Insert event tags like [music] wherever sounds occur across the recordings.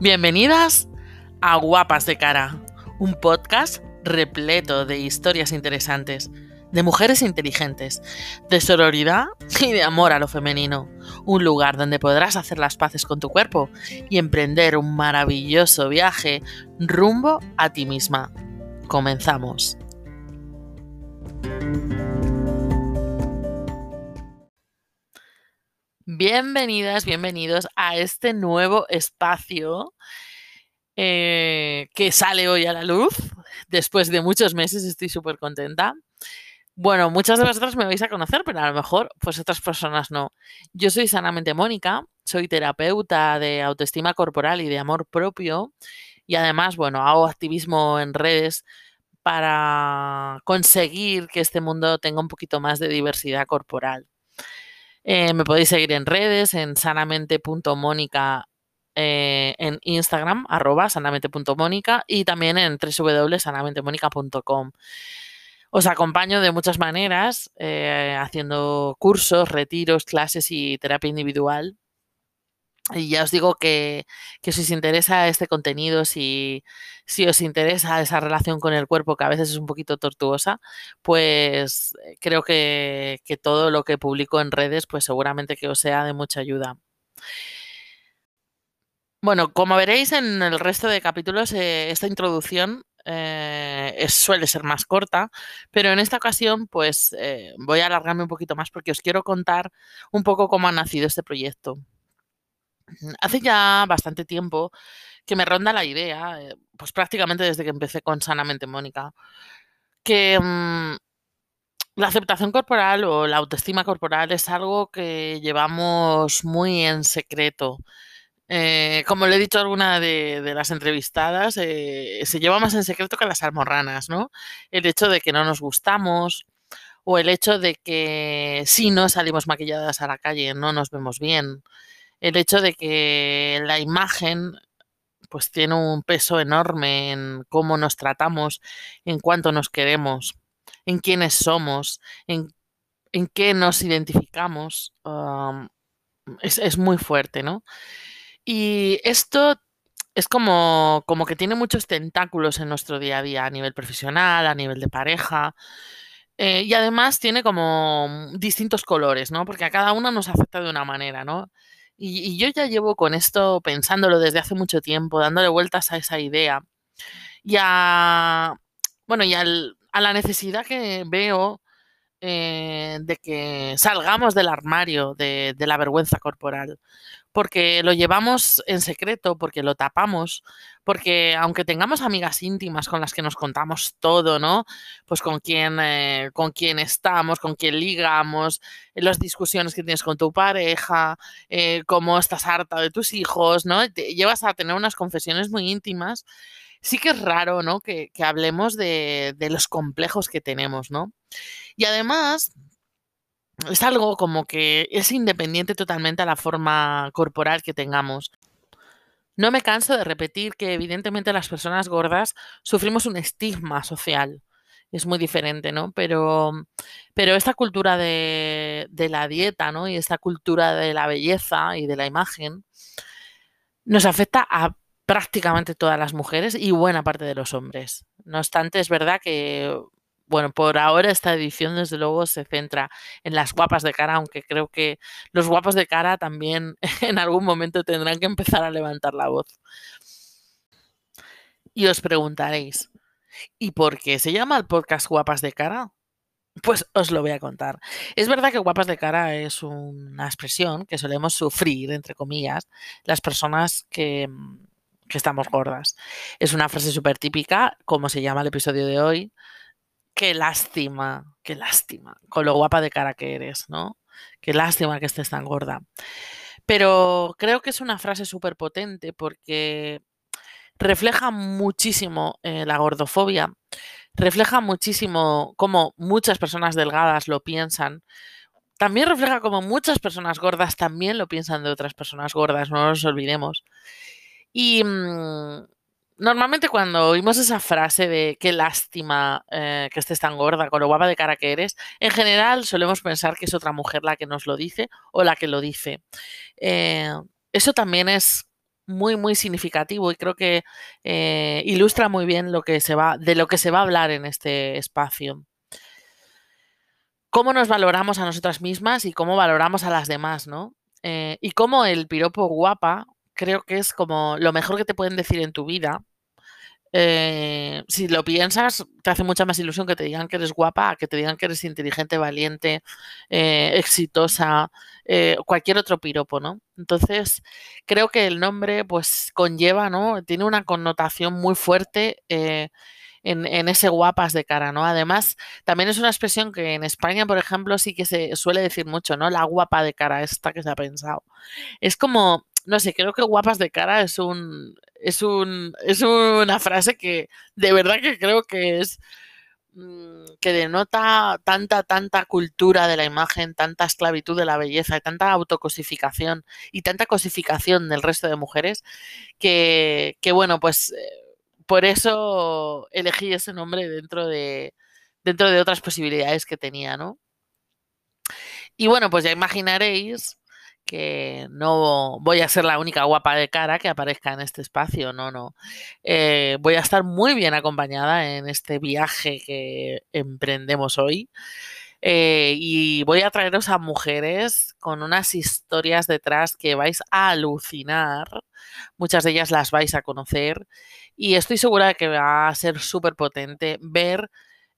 Bienvenidas a Guapas de Cara, un podcast repleto de historias interesantes, de mujeres inteligentes, de sororidad y de amor a lo femenino. Un lugar donde podrás hacer las paces con tu cuerpo y emprender un maravilloso viaje rumbo a ti misma. Comenzamos. Bienvenidas, bienvenidos a este nuevo espacio eh, que sale hoy a la luz. Después de muchos meses estoy súper contenta. Bueno, muchas de vosotras me vais a conocer, pero a lo mejor pues otras personas no. Yo soy Sanamente Mónica, soy terapeuta de autoestima corporal y de amor propio y además, bueno, hago activismo en redes para conseguir que este mundo tenga un poquito más de diversidad corporal. Eh, me podéis seguir en redes, en sanamente.mónica eh, en Instagram, arroba sanamente.mónica y también en www.sanamentemónica.com. Os acompaño de muchas maneras, eh, haciendo cursos, retiros, clases y terapia individual y ya os digo que, si os interesa este contenido, si, os interesa esa relación con el cuerpo, que a veces es un poquito tortuosa, pues eh, creo que, todo lo que publico en redes, pues seguramente que os sea de mucha ayuda. Bueno, como veréis en el resto de capítulos, eh, esta introducción eh, suele ser más corta, pero en esta ocasión pues voy a alargarme un poquito más porque os quiero contar un poco cómo ha nacido este proyecto. Hace ya bastante tiempo que me ronda la idea, eh, pues prácticamente desde que empecé con Sanamente Mónica, que mm, la aceptación corporal o la autoestima corporal es algo que llevamos muy en secreto. Eh, como le he dicho a alguna de, las entrevistadas, eh, se lleva más en secreto que las almorranas, ¿no? El hecho de que no nos gustamos o el hecho de que si no salimos maquilladas a la calle no nos vemos bien el hecho de que la imagen pues tiene un peso enorme en cómo nos tratamos, en cuánto nos queremos, en quiénes somos, en, en qué nos identificamos, es, es, muy fuerte, ¿no? Y esto es como, como que tiene muchos tentáculos en nuestro día a día, a nivel profesional, a nivel de pareja. Eh, y además tiene como distintos colores, ¿no? Porque a cada uno nos afecta de una manera, ¿no? Y, yo ya llevo con esto pensándolo desde hace mucho tiempo, dándole vueltas a esa idea y a, bueno, y a la necesidad que veo eh, de que salgamos del armario de, la vergüenza corporal, porque lo llevamos en secreto, porque lo tapamos, porque aunque tengamos amigas íntimas con las que nos contamos todo, ¿no? Pues con quién, eh, con quién estamos, con quién ligamos, las discusiones que tienes con tu pareja, eh, cómo estás harta de tus hijos, ¿no? Te llevas a tener unas confesiones muy íntimas sí que es raro, ¿no? Que, hablemos de, los complejos que tenemos, ¿no? Y además, es algo como que es independiente totalmente a la forma corporal que tengamos. No me canso de repetir que evidentemente las personas gordas sufrimos un estigma social. Es muy diferente, ¿no? Pero, pero esta cultura de, de la dieta, ¿no? Y esta cultura de la belleza y de la imagen nos afecta a prácticamente todas las mujeres y buena parte de los hombres. No obstante, es verdad que, bueno, por ahora esta edición desde luego se centra en las guapas de cara, aunque creo que los guapos de cara también [laughs] en algún momento tendrán que empezar a levantar la voz. Y os preguntaréis, ¿y por qué se llama el podcast Guapas de cara? Pues os lo voy a contar. Es verdad que guapas de cara es una expresión que solemos sufrir, entre comillas, las personas que, que estamos gordas. Es una frase súper típica, como se llama el episodio de hoy. Qué lástima, qué lástima, con lo guapa de cara que eres, ¿no? Qué lástima que estés tan gorda. Pero creo que es una frase súper potente porque refleja muchísimo eh, la gordofobia, refleja muchísimo cómo muchas personas delgadas lo piensan. También refleja cómo muchas personas gordas también lo piensan de otras personas gordas, no nos olvidemos. Y mm, normalmente cuando oímos esa frase de qué lástima eh, que estés tan gorda, con lo guapa de cara que eres, en general solemos pensar que es otra mujer la que nos lo dice o la que lo dice. Eh, eso también es muy, muy significativo y creo que eh, ilustra muy bien lo que se va, de lo que se va a hablar en este espacio. Cómo nos valoramos a nosotras mismas y cómo valoramos a las demás, ¿no? Y cómo el piropo guapa creo que es como lo mejor que te pueden decir en tu vida eh, si lo piensas, te hace mucha más ilusión que te digan que eres guapa, que te digan que eres inteligente, valiente, eh, exitosa, eh, cualquier otro piropo, ¿no? Entonces, creo que el nombre, pues, conlleva, ¿no? Tiene una connotación muy fuerte en, en, ese guapas de cara, ¿no? Además, también es una expresión que en España, por ejemplo, sí que se suele decir mucho, ¿no? La guapa de cara, esta que se ha pensado. Es como no sé, creo que guapas de cara es un es un es una frase que de verdad que creo que es mm, que denota tanta tanta cultura de la imagen, tanta esclavitud de la belleza y tanta autocosificación y tanta cosificación del resto de mujeres que, que bueno, pues eh, por eso elegí ese nombre dentro de dentro de otras posibilidades que tenía, ¿no? Y bueno, pues ya imaginaréis que no voy a ser la única guapa de cara que aparezca en este espacio, no, no. Eh, voy a estar muy bien acompañada en este viaje que emprendemos hoy. Eh, y voy a traeros a mujeres con unas historias detrás que vais a alucinar. Muchas de ellas las vais a conocer. Y estoy segura de que va a ser súper potente ver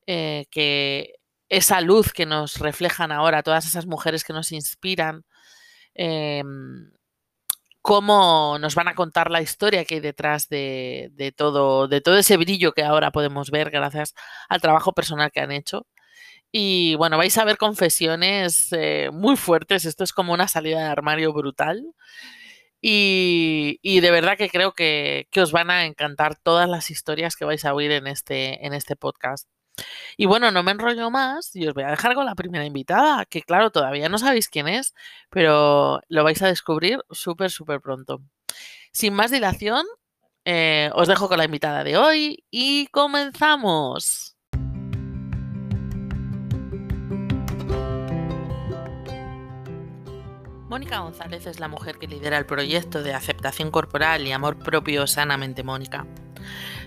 eh, que esa luz que nos reflejan ahora, todas esas mujeres que nos inspiran, Em, cómo nos van a contar la historia que hay detrás de, todo, de todo ese brillo que ahora podemos ver gracias al trabajo personal que han hecho. Y bueno, vais a ver confesiones eh, muy fuertes. Esto es como una salida de armario brutal. Y, de verdad que creo que, que, os van a encantar todas las historias que vais a oír en este, en este podcast. Y bueno, no me enrollo más y os voy a dejar con la primera invitada, que claro, todavía no sabéis quién es, pero lo vais a descubrir súper, súper pronto. Sin más dilación, eh, os dejo con la invitada de hoy y comenzamos. Mónica González es la mujer que lidera el proyecto de aceptación corporal y amor propio sanamente Mónica.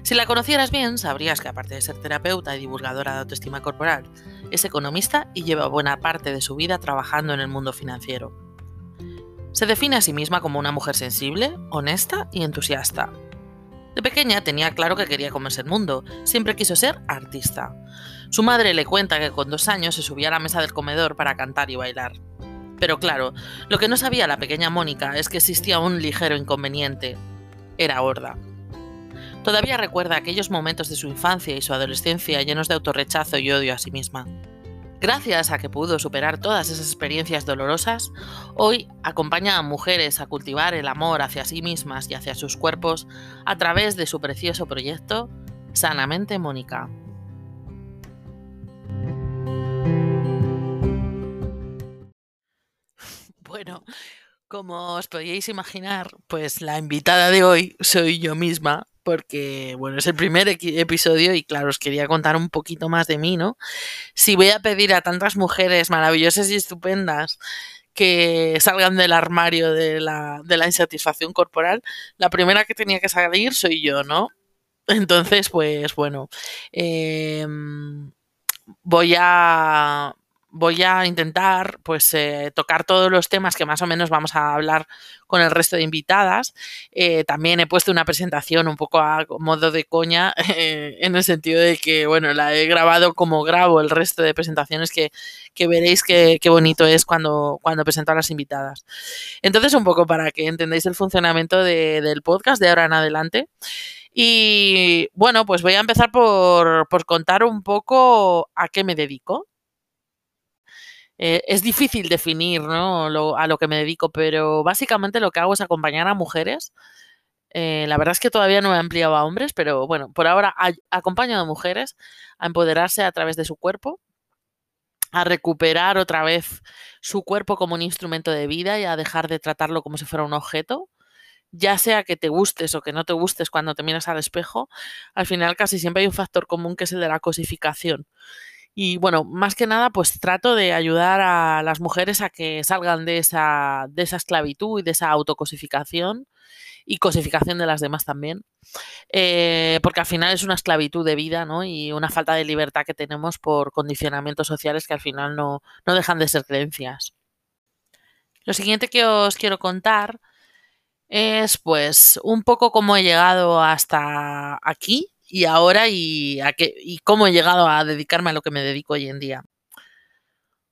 Si la conocieras bien, sabrías que aparte de ser terapeuta y divulgadora de autoestima corporal, es economista y lleva buena parte de su vida trabajando en el mundo financiero. Se define a sí misma como una mujer sensible, honesta y entusiasta. De pequeña tenía claro que quería comerse el mundo, siempre quiso ser artista. Su madre le cuenta que con dos años se subía a la mesa del comedor para cantar y bailar. Pero claro, lo que no sabía la pequeña Mónica es que existía un ligero inconveniente. Era horda. Todavía recuerda aquellos momentos de su infancia y su adolescencia llenos de autorrechazo y odio a sí misma. Gracias a que pudo superar todas esas experiencias dolorosas, hoy acompaña a mujeres a cultivar el amor hacia sí mismas y hacia sus cuerpos a través de su precioso proyecto Sanamente Mónica. [laughs] Bueno, como os podíais imaginar, pues la invitada de hoy soy yo misma, porque, bueno, es el primer episodio y claro, os quería contar un poquito más de mí, ¿no? Si voy a pedir a tantas mujeres maravillosas y estupendas que salgan del armario de la, de la insatisfacción corporal, la primera que tenía que salir soy yo, ¿no? Entonces, pues bueno, em, voy a voy a intentar pues eh, tocar todos los temas que más o menos vamos a hablar con el resto de invitadas. Eh, también he puesto una presentación un poco a modo de coña [laughs] eh, en el sentido de que bueno la he grabado como grabo el resto de presentaciones que, veréis qué bonito es cuando, cuando presento a las invitadas. Entonces un poco para que entendáis el funcionamiento del podcast de ahora en adelante. Y bueno, pues voy a empezar por, por contar un poco a qué me dedico. Eh, es difícil definir ¿no? a lo que me dedico, pero básicamente lo que hago es acompañar a mujeres. Eh, la verdad es que todavía no he ampliado a hombres, pero bueno, por ahora acompaño a mujeres a empoderarse a través de su cuerpo, a recuperar otra vez su cuerpo como un instrumento de vida y a dejar de tratarlo como si fuera un objeto. Ya sea que te gustes o que no te gustes cuando te miras al espejo, al final casi siempre hay un factor común que es el de la cosificación. Y bueno, más que nada, pues trato de ayudar a las mujeres a que salgan de esa, de esa esclavitud y de esa autocosificación y cosificación de las demás también, eh, porque al final es una esclavitud de vida ¿no? y una falta de libertad que tenemos por condicionamientos sociales que al final no, no dejan de ser creencias. Lo siguiente que os quiero contar es pues un poco cómo he llegado hasta aquí y ahora y, a qué, y cómo he llegado a dedicarme a lo que me dedico hoy en día.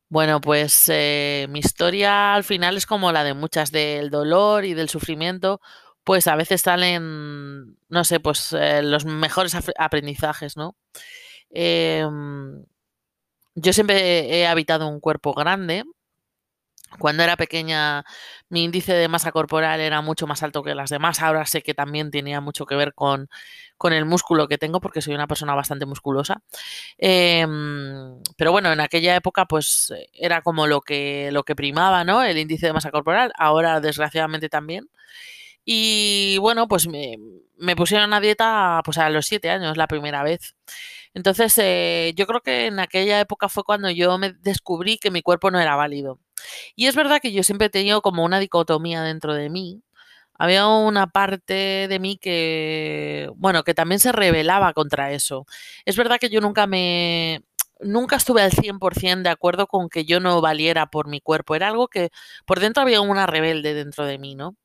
Bueno, pues eh, mi historia al final es como la de muchas del dolor y del sufrimiento, pues a veces salen, no sé, pues eh, los mejores aprendizajes, ¿no? Em, yo siempre he habitado un cuerpo grande, cuando era pequeña, mi índice de masa corporal era mucho más alto que las demás. Ahora sé que también tenía mucho que ver con, con el músculo que tengo, porque soy una persona bastante musculosa. Em, pero bueno, en aquella época, pues era como lo que, lo que primaba, ¿no? El índice de masa corporal. Ahora, desgraciadamente, también. Y bueno, pues me, me pusieron a dieta pues a los siete años la primera vez. Entonces, eh, yo creo que en aquella época fue cuando yo me descubrí que mi cuerpo no era válido. Y es verdad que yo siempre he tenido como una dicotomía dentro de mí. Había una parte de mí que, bueno, que también se rebelaba contra eso. Es verdad que yo nunca me, nunca estuve al 100% de acuerdo con que yo no valiera por mi cuerpo. Era algo que por dentro había una rebelde dentro de mí, ¿no?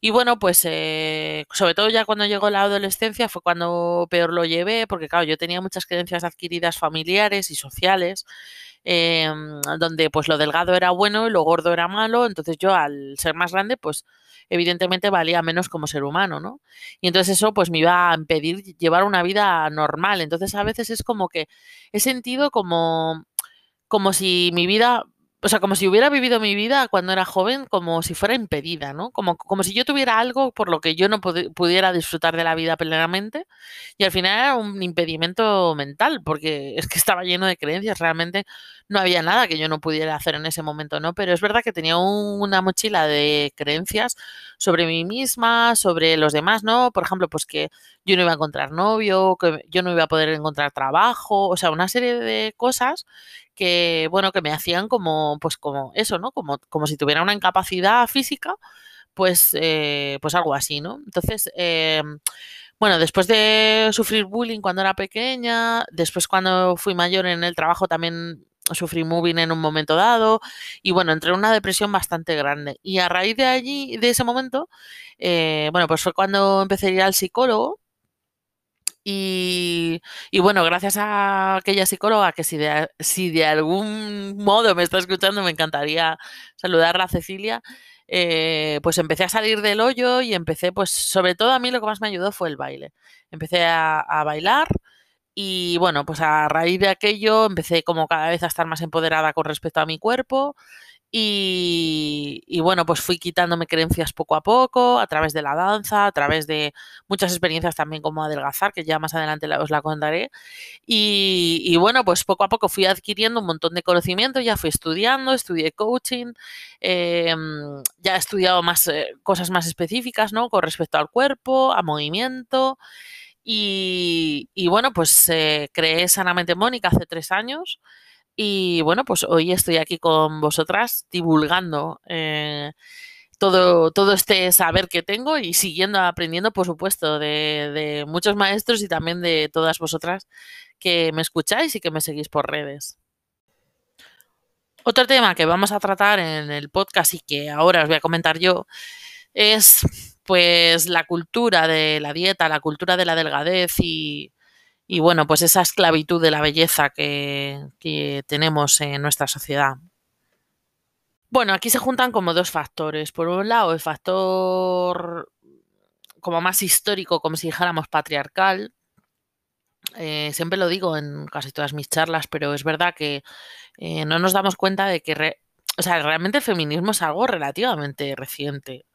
Y bueno, pues eh, sobre todo ya cuando llegó la adolescencia fue cuando peor lo llevé, porque claro, yo tenía muchas creencias adquiridas familiares y sociales Em, donde pues lo delgado era bueno y lo gordo era malo, entonces yo al ser más grande pues evidentemente valía menos como ser humano, ¿no? Y entonces eso pues me iba a impedir llevar una vida normal, entonces a veces es como que he sentido como como si mi vida o sea, como si hubiera vivido mi vida cuando era joven como si fuera impedida, ¿no? Como, como si yo tuviera algo por lo que yo no pudiera disfrutar de la vida plenamente y al final era un impedimento mental porque es que estaba lleno de creencias, realmente no había nada que yo no pudiera hacer en ese momento, ¿no? Pero es verdad que tenía una mochila de creencias sobre mí misma, sobre los demás, ¿no? Por ejemplo, pues que yo no iba a encontrar novio, que yo no iba a poder encontrar trabajo, o sea, una serie de cosas que, bueno, que me hacían como, pues como eso, ¿no? Como, como si tuviera una incapacidad física, pues, eh, pues algo así, ¿no? Entonces, eh, bueno, después de sufrir bullying cuando era pequeña, después cuando fui mayor en el trabajo también sufrí moving en un momento dado y bueno, entré en una depresión bastante grande. Y a raíz de allí, de ese momento, eh, bueno, pues fue cuando empecé a ir al psicólogo y, bueno, gracias a aquella psicóloga que si de, si de algún modo me está escuchando, me encantaría saludarla a Cecilia, eh, pues empecé a salir del hoyo y empecé, pues sobre todo a mí lo que más me ayudó fue el baile. Empecé a, a bailar y bueno, pues a raíz de aquello empecé como cada vez a estar más empoderada con respecto a mi cuerpo y, bueno, pues fui quitándome creencias poco a poco, a través de la danza, a través de muchas experiencias también como adelgazar, que ya más adelante os la contaré. Y, bueno, pues poco a poco fui adquiriendo un montón de conocimiento, ya fui estudiando, estudié coaching, em, ya he estudiado más eh, cosas más específicas, ¿no? Con respecto al cuerpo, a movimiento. Y, bueno, pues eh, creé Sanamente Mónica hace tres años. Y bueno, pues hoy estoy aquí con vosotras divulgando eh, todo, todo este saber que tengo y siguiendo aprendiendo, por supuesto, de, de, muchos maestros y también de todas vosotras que me escucháis y que me seguís por redes. Otro tema que vamos a tratar en el podcast y que ahora os voy a comentar yo es pues la cultura de la dieta, la cultura de la delgadez y, y bueno, pues esa esclavitud de la belleza que, tenemos en nuestra sociedad. Bueno, aquí se juntan como dos factores. Por un lado, el factor como más histórico, como si dijéramos patriarcal. Eh, siempre lo digo en casi todas mis charlas, pero es verdad que eh, no nos damos cuenta de que o sea, realmente el feminismo es algo relativamente reciente.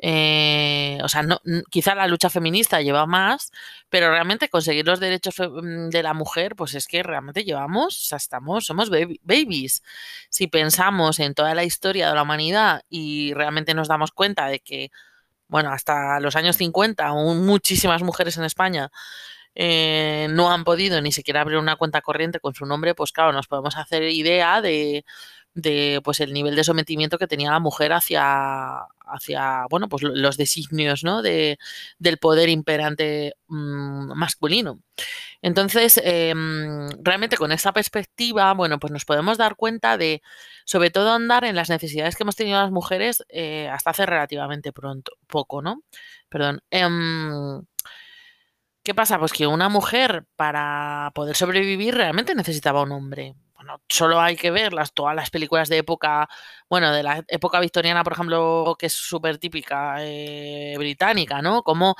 Eh, o sea, no, quizá la lucha feminista lleva más, pero realmente conseguir los derechos mm, de la mujer, pues es que realmente llevamos, o sea, estamos, somos babies. Si pensamos en toda la historia de la humanidad y realmente nos damos cuenta de que, bueno, hasta los años 50, aún muchísimas mujeres en España eh, no han podido ni siquiera abrir una cuenta corriente con su nombre, pues claro, nos podemos hacer idea de, de pues el nivel de sometimiento que tenía la mujer hacia, hacia bueno, pues los designios ¿no? de, del poder imperante mmm, masculino. Entonces, eh, realmente con esta perspectiva, bueno, pues nos podemos dar cuenta de, sobre todo, andar en las necesidades que hemos tenido las mujeres eh, hasta hace relativamente pronto, poco, ¿no? Perdón. Eh, ¿Qué pasa? Pues que una mujer para poder sobrevivir realmente necesitaba un hombre bueno, solo hay que ver las, todas las películas de época, bueno, de la época victoriana, por ejemplo, que es súper típica eh, británica, ¿no? Como,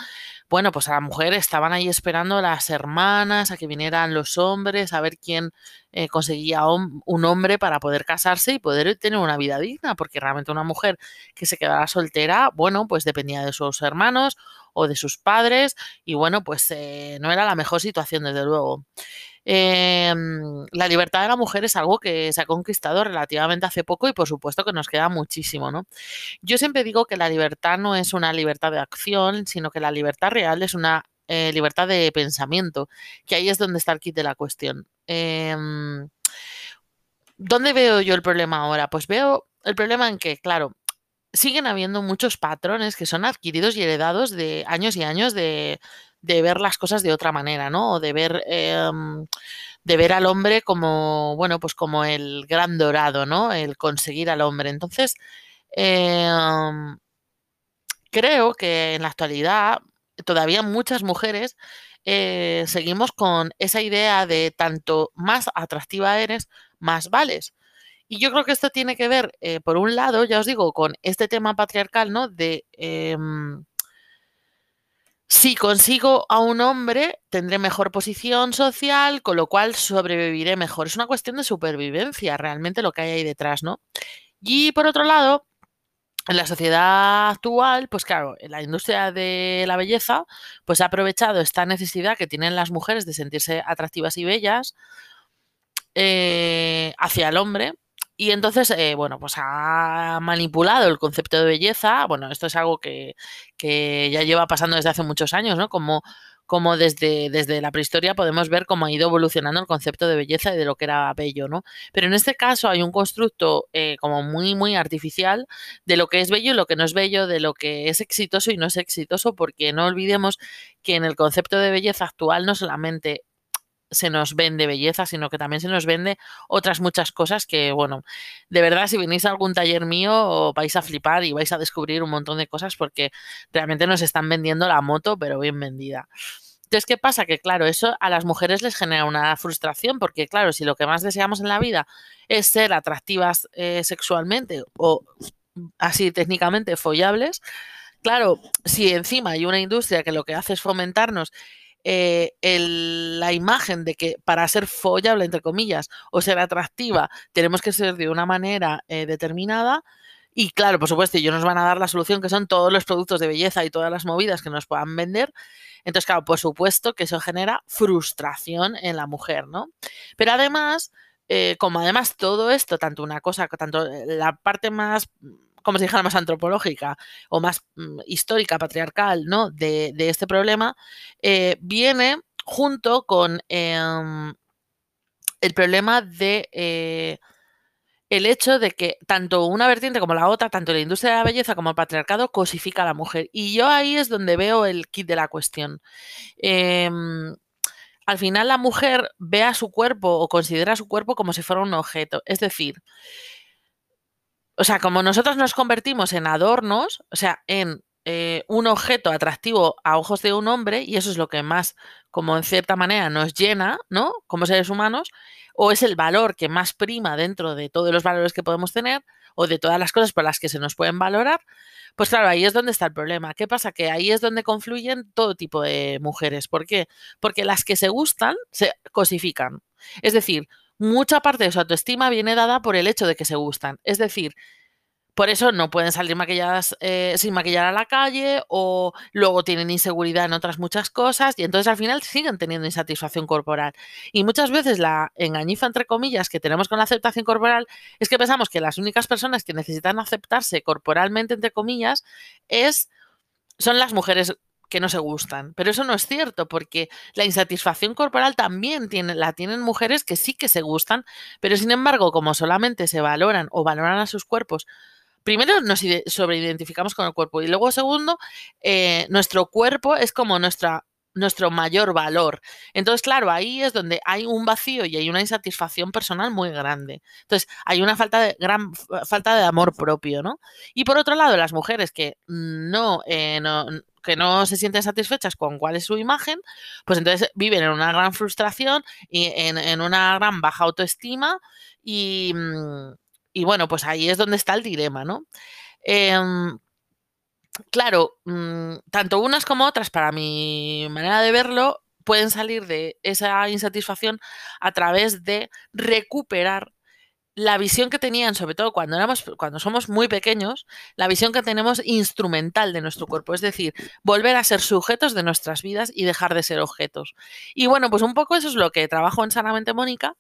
bueno, pues a la mujer estaban ahí esperando las hermanas, a que vinieran los hombres, a ver quién eh, conseguía un hombre para poder casarse y poder tener una vida digna, porque realmente una mujer que se quedara soltera, bueno, pues dependía de sus hermanos o de sus padres y bueno, pues eh, no era la mejor situación, desde luego. Eh, la libertad de la mujer es algo que se ha conquistado relativamente hace poco y por supuesto que nos queda muchísimo, ¿no? Yo siempre digo que la libertad no es una libertad de acción, sino que la libertad real es una eh, libertad de pensamiento, que ahí es donde está el kit de la cuestión. Eh, ¿Dónde veo yo el problema ahora? Pues veo el problema en que, claro, siguen habiendo muchos patrones que son adquiridos y heredados de años y años de, de ver las cosas de otra manera, ¿no? O de ver, eh, de ver al hombre como, bueno, pues como el gran dorado, ¿no? El conseguir al hombre. Entonces, eh, creo que en la actualidad todavía muchas mujeres eh, seguimos con esa idea de tanto más atractiva eres, más vales. Y yo creo que esto tiene que ver, eh, por un lado, ya os digo, con este tema patriarcal, ¿no? De eh, si consigo a un hombre, tendré mejor posición social, con lo cual sobreviviré mejor. Es una cuestión de supervivencia, realmente lo que hay ahí detrás, ¿no? Y por otro lado, en la sociedad actual, pues claro, la industria de la belleza, pues ha aprovechado esta necesidad que tienen las mujeres de sentirse atractivas y bellas eh, hacia el hombre y entonces, eh, bueno, pues ha manipulado el concepto de belleza. Bueno, esto es algo que, que ya lleva pasando desde hace muchos años, ¿no? Como, como desde, desde la prehistoria podemos ver cómo ha ido evolucionando el concepto de belleza y de lo que era bello, ¿no? Pero en este caso hay un constructo eh, como muy, muy artificial de lo que es bello y lo que no es bello, de lo que es exitoso y no es exitoso, porque no olvidemos que en el concepto de belleza actual no solamente se nos vende belleza, sino que también se nos vende otras muchas cosas que, bueno, de verdad, si venís a algún taller mío, vais a flipar y vais a descubrir un montón de cosas porque realmente nos están vendiendo la moto, pero bien vendida. Entonces, ¿qué pasa? Que claro, eso a las mujeres les genera una frustración porque, claro, si lo que más deseamos en la vida es ser atractivas eh, sexualmente o así técnicamente follables, claro, si encima hay una industria que lo que hace es fomentarnos eh, la imagen de que para ser follable, entre comillas, o ser atractiva, tenemos que ser de una manera eh, determinada. Y claro, por supuesto, ellos nos van a dar la solución que son todos los productos de belleza y todas las movidas que nos puedan vender. Entonces, claro, por supuesto que eso genera frustración en la mujer, ¿no? Pero además, eh, como además todo esto, tanto una cosa, tanto la parte más como si dijera más antropológica o más mm, histórica, patriarcal, ¿no? De, este problema, eh, viene junto con eh, el problema de eh, el hecho de que tanto una vertiente como la otra, tanto la industria de la belleza como el patriarcado, cosifica a la mujer. Y yo ahí es donde veo el kit de la cuestión. Em, al final la mujer ve a su cuerpo o considera su cuerpo como si fuera un objeto. Es decir, o sea, como nosotros nos convertimos en adornos, o sea, en eh, un objeto atractivo a ojos de un hombre, y eso es lo que más, como en cierta manera, nos llena, ¿no? Como seres humanos, o es el valor que más prima dentro de todos los valores que podemos tener, o de todas las cosas por las que se nos pueden valorar, pues claro, ahí es donde está el problema. ¿Qué pasa? Que ahí es donde confluyen todo tipo de mujeres. ¿Por qué? Porque las que se gustan se cosifican. Es decir, mucha parte de su autoestima viene dada por el hecho de que se gustan. Es decir, por eso no pueden salir maquilladas eh, sin maquillar a la calle o luego tienen inseguridad en otras muchas cosas y entonces al final siguen teniendo insatisfacción corporal. Y muchas veces la engañifa, entre comillas, que tenemos con la aceptación corporal es que pensamos que las únicas personas que necesitan aceptarse corporalmente, entre comillas, es, son las mujeres que no se gustan. Pero eso no es cierto, porque la insatisfacción corporal también tiene, la tienen mujeres que sí que se gustan, pero sin embargo, como solamente se valoran o valoran a sus cuerpos primero nos sobreidentificamos con el cuerpo y luego segundo, eh, nuestro cuerpo es como nuestra nuestro mayor valor. Entonces, claro, ahí es donde hay un vacío y hay una insatisfacción personal muy grande. Entonces, hay una falta de gran falta de amor propio, ¿no? Y por otro lado, las mujeres que no, eh, no que no se sienten satisfechas con cuál es su imagen, pues entonces viven en una gran frustración y en, una gran baja autoestima y, mm, y, bueno, pues ahí es donde está el dilema, ¿no? Em, claro, mm, tanto unas como otras, para mi manera de verlo, pueden salir de esa insatisfacción a través de recuperar la visión que tenían, sobre todo cuando éramos, cuando somos muy pequeños, la visión que tenemos instrumental de nuestro cuerpo, es decir, volver a ser sujetos de nuestras vidas y dejar de ser objetos. Y bueno, pues un poco eso es lo que trabajo en Sanamente Mónica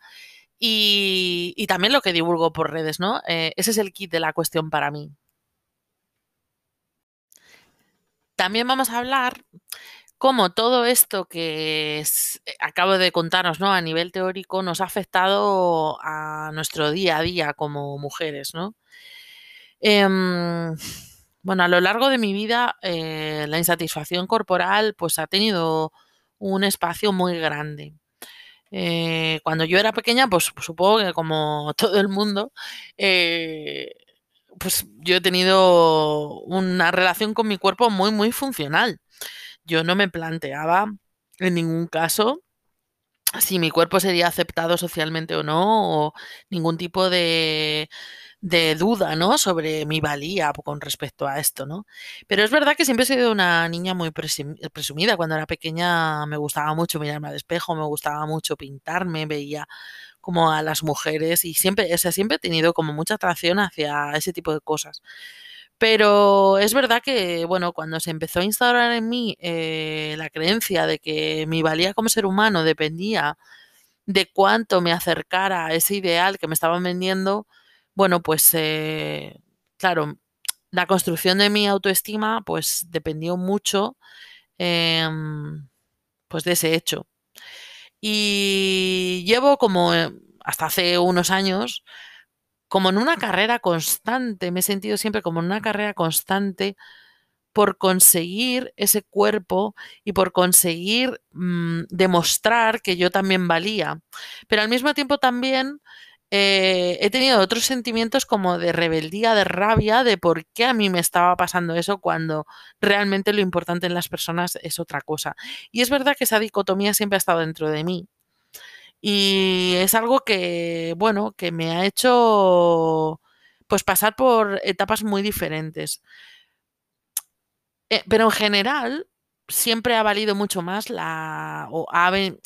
y, también lo que divulgo por redes, ¿no? Eh, ese es el kit de la cuestión para mí. También vamos a hablar cómo todo esto que eh, acabo de contarnos ¿no? a nivel teórico nos ha afectado a nuestro día a día como mujeres. ¿no? Em, bueno, a lo largo de mi vida eh, la insatisfacción corporal pues ha tenido un espacio muy grande. Eh, cuando yo era pequeña, pues supongo que como [laughs] todo el mundo, pues yo he tenido una relación con mi cuerpo muy, muy funcional. Yo no me planteaba en ningún caso si mi cuerpo sería aceptado socialmente o no, o ningún tipo de, de duda, ¿no? Sobre mi valía con respecto a esto, ¿no? Pero es verdad que siempre he sido una niña muy presumida. Cuando era pequeña me gustaba mucho mirarme al espejo, me gustaba mucho pintarme, veía como a las mujeres y siempre, o sea, siempre he tenido como mucha atracción hacia ese tipo de cosas. Pero es verdad que, bueno, cuando se empezó a instaurar en mí eh, la creencia de que mi valía como ser humano dependía de cuánto me acercara a ese ideal que me estaban vendiendo, bueno, pues eh, claro, la construcción de mi autoestima pues dependió mucho em, pues de ese hecho. Y llevo como eh, hasta hace unos años como en una carrera constante, me he sentido siempre como en una carrera constante por conseguir ese cuerpo y por conseguir mm, demostrar que yo también valía. Pero al mismo tiempo también eh, he tenido otros sentimientos como de rebeldía, de rabia, de por qué a mí me estaba pasando eso cuando realmente lo importante en las personas es otra cosa. Y es verdad que esa dicotomía siempre ha estado dentro de mí. Y es algo que, bueno, que me ha hecho pues pasar por etapas muy diferentes. Eh, pero en general, siempre ha valido mucho más la. O,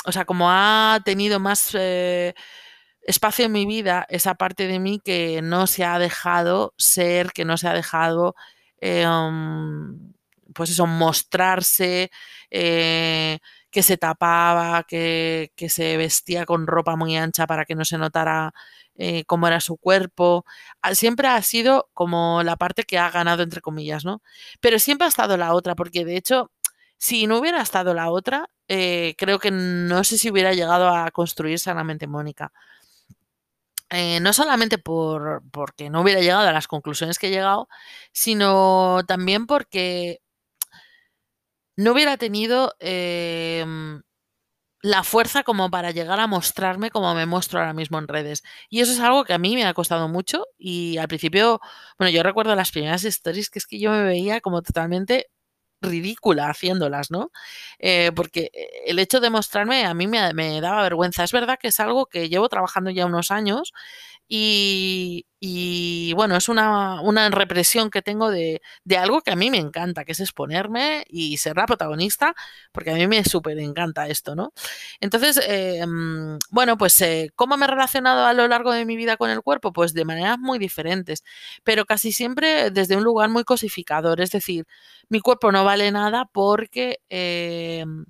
o sea, como ha tenido más eh, espacio en mi vida, esa parte de mí que no se ha dejado ser, que no se ha dejado. Eh, um, pues eso, mostrarse, que se tapaba, que, se vestía con ropa muy ancha para que no se notara eh, cómo era su cuerpo. Ah, siempre ha sido como la parte que ha ganado, entre comillas, ¿no? Pero siempre ha estado la otra, porque de hecho, si no hubiera estado la otra, eh, creo que no sé si hubiera llegado a construir sanamente Mónica. Eh, no solamente por, porque no hubiera llegado a las conclusiones que he llegado, sino también porque no hubiera tenido em, la fuerza como para llegar a mostrarme como me muestro ahora mismo en redes. Y eso es algo que a mí me ha costado mucho y al principio, bueno, yo recuerdo las primeras stories que es que yo me veía como totalmente ridícula haciéndolas, ¿no? Eh, porque el hecho de mostrarme a mí me, me, daba vergüenza. Es verdad que es algo que llevo trabajando ya unos años y, bueno, es una, represión que tengo de, algo que a mí me encanta, que es exponerme y ser la protagonista, porque a mí me súper encanta esto, ¿no? Entonces, em, bueno, pues eh, ¿cómo me he relacionado a lo largo de mi vida con el cuerpo? Pues de maneras muy diferentes, pero casi siempre desde un lugar muy cosificador, es decir, mi cuerpo no vale nada porque... Em,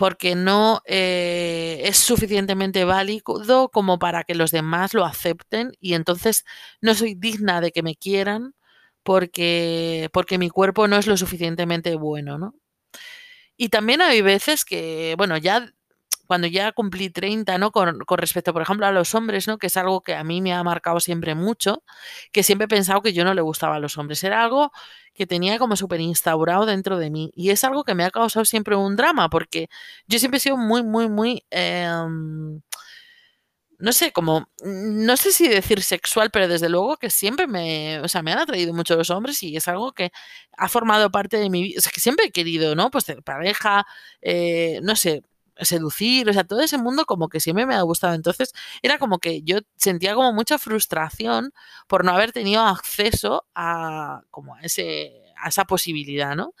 porque no eh, es suficientemente válido como para que los demás lo acepten y entonces no soy digna de que me quieran porque, porque mi cuerpo no es lo suficientemente bueno, ¿no? Y también hay veces que, bueno, ya cuando ya cumplí 30, ¿no? Con, con, respecto, por ejemplo, a los hombres, ¿no? Que es algo que a mí me ha marcado siempre mucho, que siempre he pensado que yo no le gustaba a los hombres. Era algo que tenía como súper instaurado dentro de mí. Y es algo que me ha causado siempre un drama, porque yo siempre he sido muy, muy, muy... Eh, no sé, como, no sé si decir sexual, pero desde luego que siempre me, o sea, me han atraído mucho los hombres y es algo que ha formado parte de mi vida, que siempre he querido, ¿no? Pues tener pareja, eh, no sé, seducir, o sea, todo ese mundo como que siempre me ha gustado. Entonces, era como que yo sentía como mucha frustración por no haber tenido acceso a, como a ese, a esa posibilidad, ¿no?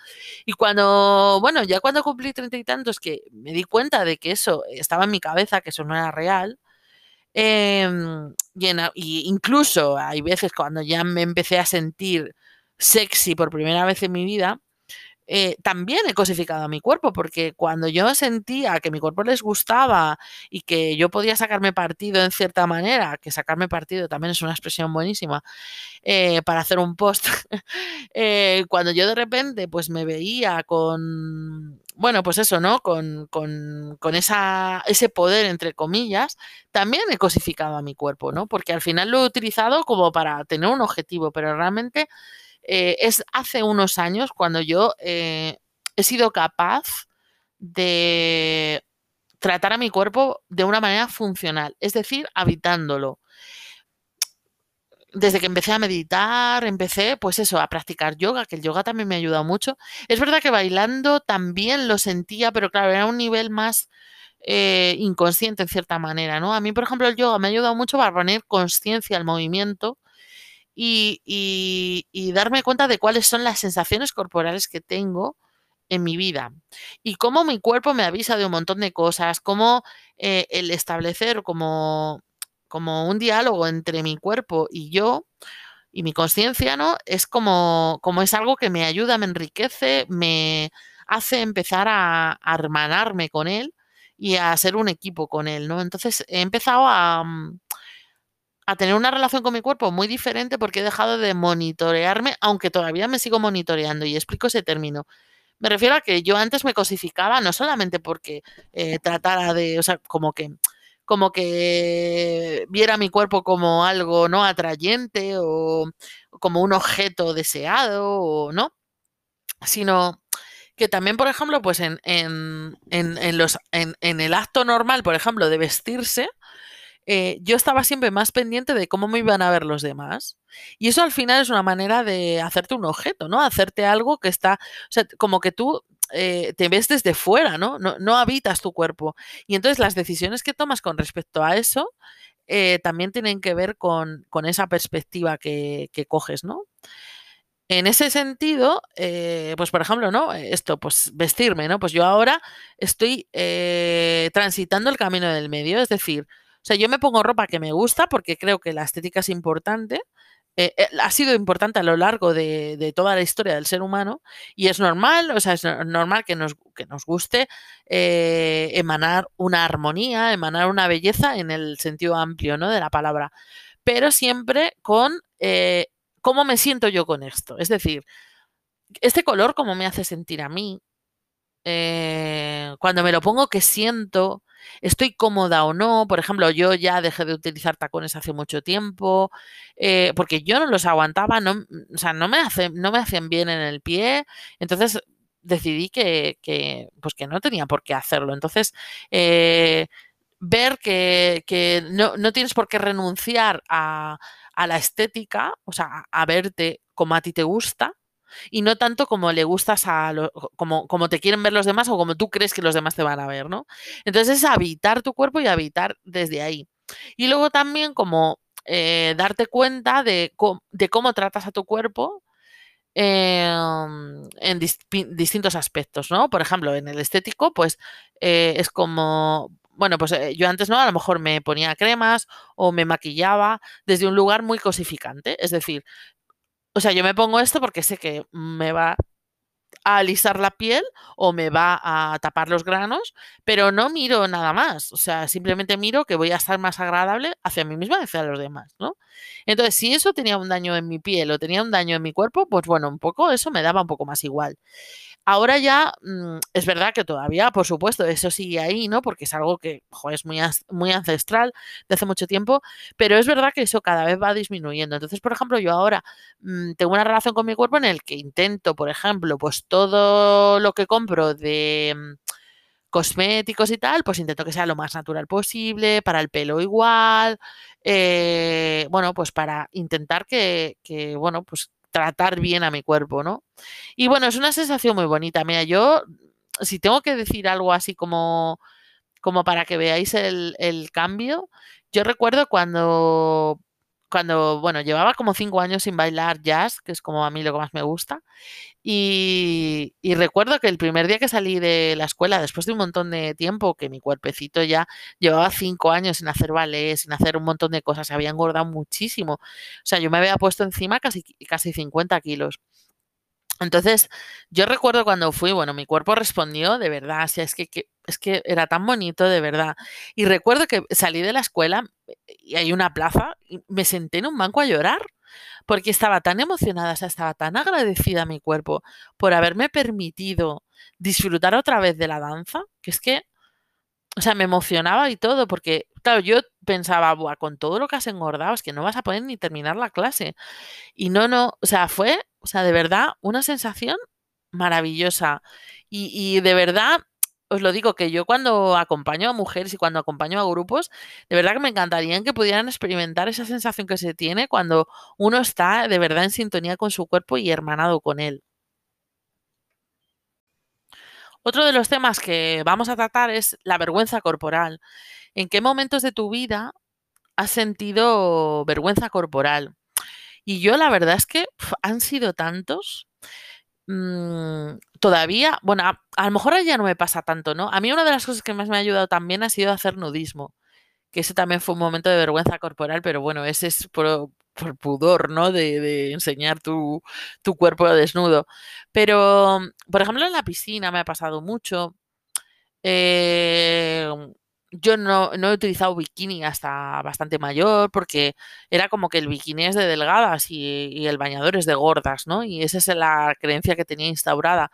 Y cuando, bueno, ya cuando cumplí treinta y tantos, que me di cuenta de que eso estaba en mi cabeza, que eso no era real, Em, y, incluso hay veces cuando ya me empecé a sentir sexy por primera vez en mi vida, eh, también he cosificado a mi cuerpo, porque cuando yo sentía que mi cuerpo les gustaba y que yo podía sacarme partido en cierta manera, que sacarme partido también es una expresión buenísima, eh, para hacer un post, [laughs] eh, cuando yo de repente pues me veía con, bueno, pues eso, ¿no? Con, con, con esa, ese poder, entre comillas, también he cosificado a mi cuerpo, ¿no? Porque al final lo he utilizado como para tener un objetivo, pero realmente eh, es hace unos años cuando yo eh, he sido capaz de tratar a mi cuerpo de una manera funcional, es decir, habitándolo. Desde que empecé a meditar, empecé, pues eso, a practicar yoga, que el yoga también me ha ayudado mucho. Es verdad que bailando también lo sentía, pero claro, era un nivel más eh, inconsciente en cierta manera, ¿no? A mí, por ejemplo, el yoga me ha ayudado mucho para poner conciencia al movimiento y, darme cuenta de cuáles son las sensaciones corporales que tengo en mi vida y cómo mi cuerpo me avisa de un montón de cosas, cómo eh, el establecer como, como un diálogo entre mi cuerpo y yo y mi conciencia, ¿no? Es como, como es algo que me ayuda, me enriquece, me hace empezar a, a hermanarme con él y a ser un equipo con él, ¿no? Entonces he empezado a, mm, a tener una relación con mi cuerpo muy diferente porque he dejado de monitorearme, aunque todavía me sigo monitoreando y explico ese término. Me refiero a que yo antes me cosificaba no solamente porque eh, tratara de, o sea, como que como que viera mi cuerpo como algo no atrayente o como un objeto deseado o no, sino que también, por ejemplo, pues en, en, en, los, en, el acto normal, por ejemplo, de vestirse, eh, yo estaba siempre más pendiente de cómo me iban a ver los demás. Y eso al final es una manera de hacerte un objeto, ¿no? Hacerte algo que está, o sea, como que tú eh, te ves desde fuera, ¿no? ¿no? habitas tu cuerpo. Y entonces las decisiones que tomas con respecto a eso eh, también tienen que ver con, esa perspectiva que, coges, ¿no? En ese sentido, pues por ejemplo, ¿no? Esto, pues vestirme, ¿no? Pues yo ahora estoy transitando el camino del medio, es decir, o sea, yo me pongo ropa que me gusta porque creo que la estética es importante. Eh, eh, ha sido importante a lo largo de, toda la historia del ser humano y es normal, o sea, es normal que nos, que nos guste eh, emanar una armonía, emanar una belleza en el sentido amplio ¿no? de la palabra, pero siempre con cómo me siento yo con esto. Es decir, este color, cómo me hace sentir a mí, cuando me lo pongo, qué siento, estoy cómoda o no. Por ejemplo, yo ya dejé de utilizar tacones hace mucho tiempo, eh, porque yo no los aguantaba, no, o sea, no me, no me hacen bien en el pie. Entonces decidí que, pues que no tenía por qué hacerlo. Entonces, eh, ver que, no, no, tienes por qué renunciar a, a la estética, o sea, a verte como a ti te gusta, y no tanto como le gustas a como, como te quieren ver los demás o como tú crees que los demás te van a ver, ¿no? Entonces es habitar tu cuerpo y habitar desde ahí. Y luego también como eh, darte cuenta de, de, cómo tratas a tu cuerpo em, en distintos aspectos, ¿no? Por ejemplo, en el estético, pues eh, es como, bueno, pues eh, yo antes no, a lo mejor me ponía cremas o me maquillaba desde un lugar muy cosificante, es decir, o sea, yo me pongo esto porque sé que me va a alisar la piel o me va a tapar los granos, pero no miro nada más. O sea, simplemente miro que voy a estar más agradable hacia mí misma y hacia los demás, ¿no? Entonces, si eso tenía un daño en mi piel o tenía un daño en mi cuerpo, pues bueno, un poco eso me daba un poco más igual. Ahora ya mm, es verdad que todavía, por supuesto, eso sigue ahí, ¿no? Porque es algo que es muy, muy ancestral de hace mucho tiempo, pero es verdad que eso cada vez va disminuyendo. Entonces, por ejemplo, yo ahora mm, tengo una relación con mi cuerpo en el que intento, por ejemplo, pues todo lo que compro de mm, cosméticos y tal, pues intento que sea lo más natural posible, para el pelo igual, eh, bueno, pues para intentar que, que, bueno, pues tratar bien a mi cuerpo, ¿no? Y bueno, es una sensación muy bonita. Mira, yo, si tengo que decir algo así como, como para que veáis el, el cambio, yo recuerdo cuando cuando, bueno, llevaba como cinco años sin bailar jazz, que es como a mí lo que más me gusta, y, recuerdo que el primer día que salí de la escuela, después de un montón de tiempo, que mi cuerpecito ya llevaba cinco años sin hacer ballet, sin hacer un montón de cosas, se había engordado muchísimo. O sea, yo me había puesto encima casi, casi 50 kilos. Entonces, yo recuerdo cuando fui, bueno, mi cuerpo respondió de verdad, o sea, es que, es que era tan bonito de verdad. Y recuerdo que salí de la escuela y hay una plaza y me senté en un banco a llorar porque estaba tan emocionada, o sea, estaba tan agradecida a mi cuerpo por haberme permitido disfrutar otra vez de la danza, que es que, o sea, me emocionaba y todo, porque, claro, yo pensaba, Buah, con todo lo que has engordado, es que no vas a poder ni terminar la clase. Y no, no, o sea, fue o sea, de verdad, una sensación maravillosa. Y, de verdad, os lo digo, que yo cuando acompaño a mujeres y cuando acompaño a grupos, de verdad que me encantaría que pudieran experimentar esa sensación que se tiene cuando uno está de verdad en sintonía con su cuerpo y hermanado con él. Otro de los temas que vamos a tratar es la vergüenza corporal. ¿En qué momentos de tu vida has sentido vergüenza corporal? Y yo la verdad es que han sido tantos. Mm, todavía, bueno, a, lo mejor ya no me pasa tanto, ¿no? A mí una de las cosas que más me ha ayudado también ha sido hacer nudismo, que ese también fue un momento de vergüenza corporal, pero bueno, ese es por, pudor, ¿no? De, enseñar tu, tu, cuerpo desnudo. Pero, por ejemplo, en la piscina me ha pasado mucho. Eh, yo no, he utilizado bikini hasta bastante mayor porque era como que el bikini es de delgadas y, el bañador es de gordas, ¿no? Y esa es la creencia que tenía instaurada.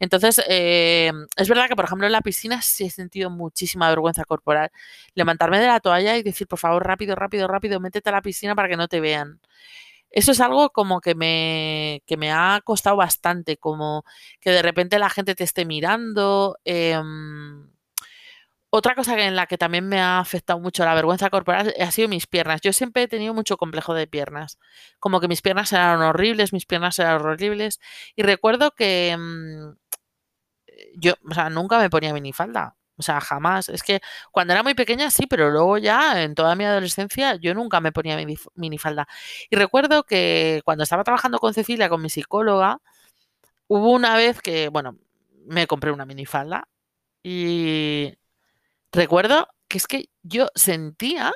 Entonces, eh, es verdad que, por ejemplo, en la piscina sí he sentido muchísima vergüenza corporal. Levantarme de la toalla y decir, por favor, rápido, rápido, rápido, métete a la piscina para que no te vean. Eso es algo como que me, que me ha costado bastante, como que de repente la gente te esté mirando. Eh, otra cosa en la que también me ha afectado mucho la vergüenza corporal ha sido mis piernas. Yo siempre he tenido mucho complejo de piernas. Como que mis piernas eran horribles, mis piernas eran horribles. Y recuerdo que mm, yo, o sea, nunca me ponía minifalda. O sea, jamás. Es que cuando era muy pequeña sí, pero luego ya en toda mi adolescencia yo nunca me ponía minifalda. Y recuerdo que cuando estaba trabajando con Cecilia, con mi psicóloga, hubo una vez que, bueno, me compré una minifalda y Recuerdo que es que yo sentía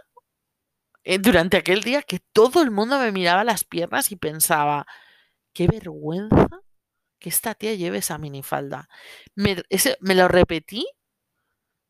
eh, durante aquel día que todo el mundo me miraba las piernas y pensaba, qué vergüenza que esta tía lleve esa minifalda. Me, me lo repetí.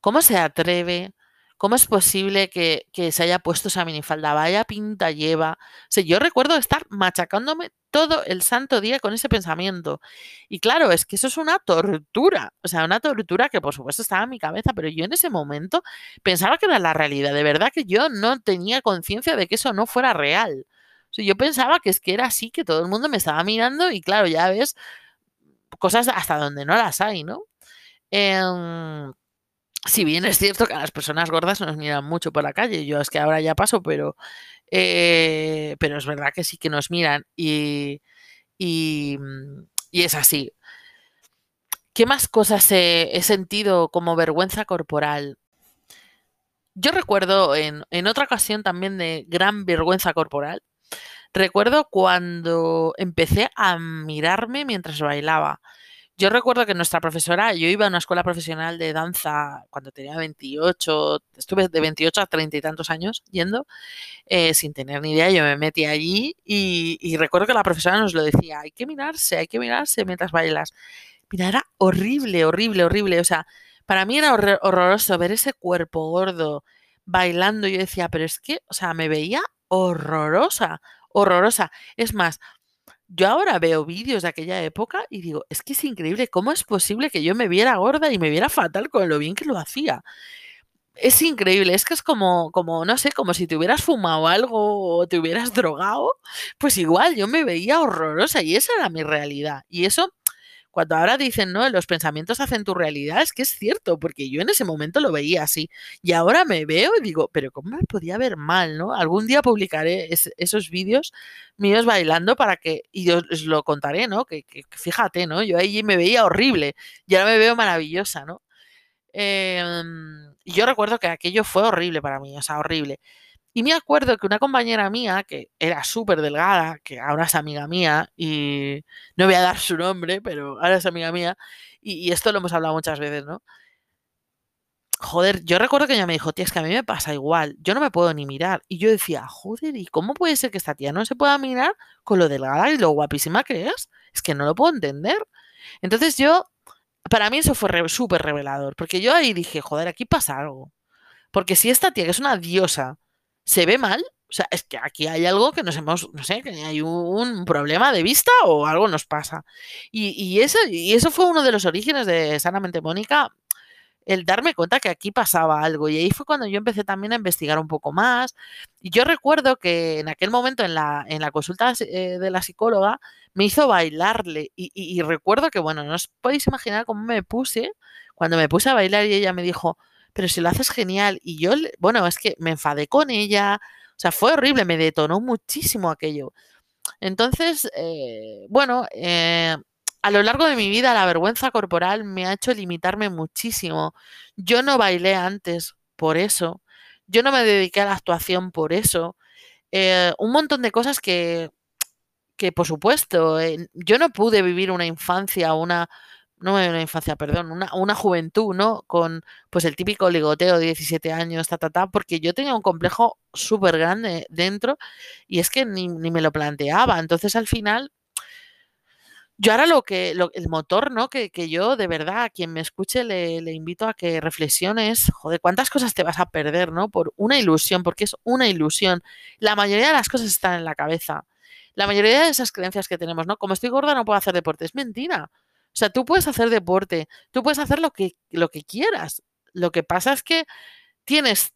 ¿Cómo se atreve? ¿Cómo es posible que, se haya puesto esa minifalda? Vaya pinta lleva. O yo recuerdo estar machacándome todo el santo día con ese pensamiento. Y claro, es que eso es una tortura. O sea, una tortura que por supuesto estaba en mi cabeza, pero yo en ese momento pensaba que era la realidad. De verdad que yo no tenía conciencia de que eso no fuera real. O sea, yo pensaba que es que era así, que todo el mundo me estaba mirando y claro, ya ves cosas hasta donde no las hay, ¿no? Em, si bien es cierto que a las personas gordas nos miran mucho por la calle, yo es que ahora ya paso, pero, eh, pero es verdad que sí que nos miran y, y, es así. ¿Qué más cosas he, sentido como vergüenza corporal? Yo recuerdo en, en otra ocasión también de gran vergüenza corporal, recuerdo cuando empecé a mirarme mientras bailaba. Yo recuerdo que nuestra profesora, yo iba a una escuela profesional de danza cuando tenía 28, estuve de 28 a 30 y tantos años yendo, eh, sin tener ni idea, yo me metí allí y, recuerdo que la profesora nos lo decía, hay que mirarse, hay que mirarse mientras bailas. Mira, era horrible, horrible, horrible. O sea, para mí era horroroso ver ese cuerpo gordo bailando. Yo decía, pero es que, o sea, me veía horrorosa, horrorosa. Es más, yo ahora veo vídeos de aquella época y digo, es que es increíble, ¿cómo es posible que yo me viera gorda y me viera fatal con lo bien que lo hacía? Es increíble, es que es como, como, no sé, como si te hubieras fumado algo o te hubieras drogado, pues igual yo me veía horrorosa y esa era mi realidad. Y eso cuando ahora dicen, no, los pensamientos hacen tu realidad, es que es cierto, porque yo en ese momento lo veía así. Y ahora me veo y digo, pero ¿cómo me podía ver mal, no? Algún día publicaré esos vídeos míos bailando para que, y os lo contaré, ¿no? Que, fíjate, ¿no? Yo ahí me veía horrible y ahora me veo maravillosa, ¿no? Y yo recuerdo que aquello fue horrible para mí, o sea, horrible. Y me acuerdo que una compañera mía, que era súper delgada, que ahora es amiga mía, y no voy a dar su nombre, pero ahora es amiga mía, y, esto lo hemos hablado muchas veces, ¿no? Joder, yo recuerdo que ella me dijo, tía, es que a mí me pasa igual, yo no me puedo ni mirar. Y yo decía, joder, ¿y cómo puede ser que esta tía no se pueda mirar con lo delgada y lo guapísima que es? Es que no lo puedo entender. Entonces yo, para mí eso fue súper revelador, porque yo ahí dije, joder, aquí pasa algo. Porque si esta tía, que es una diosa, se ve mal. O sea, es que aquí hay algo que nos hemos, no sé, que hay un problema de vista o algo nos pasa. Y, eso, y eso fue uno de los orígenes de Sanamente Mónica, el darme cuenta que aquí pasaba algo. Y ahí fue cuando yo empecé también a investigar un poco más. Y yo recuerdo que en aquel momento en la, en la consulta eh, de la psicóloga me hizo bailarle. Y, y recuerdo que, bueno, no os podéis imaginar cómo me puse cuando me puse a bailar y ella me dijo, pero si lo haces genial. Y yo, bueno, es que me enfadé con ella, o sea, fue horrible, me detonó muchísimo aquello. Entonces, eh, bueno, eh, a lo largo de mi vida la vergüenza corporal me ha hecho limitarme muchísimo. Yo no bailé antes por eso, yo no me dediqué a la actuación por eso. Eh, un montón de cosas que, que por supuesto, yo no pude vivir una infancia, una, no una infancia, perdón, una, una, juventud, ¿no? Con pues el típico ligoteo de 17 años, ta, ta, ta, porque yo tenía un complejo súper grande dentro y es que ni, me lo planteaba. Entonces al final, yo ahora lo que, lo, el motor, ¿no? Que, que, yo de verdad, a quien me escuche le, le invito a que reflexiones, joder, cuántas cosas te vas a perder, ¿no? Por una ilusión, porque es una ilusión. La mayoría de las cosas están en la cabeza. La mayoría de esas creencias que tenemos, ¿no? Como estoy gorda no puedo hacer deporte, es mentira. O sea, tú puedes hacer deporte, tú puedes hacer lo que, lo que quieras. Lo que pasa es que tienes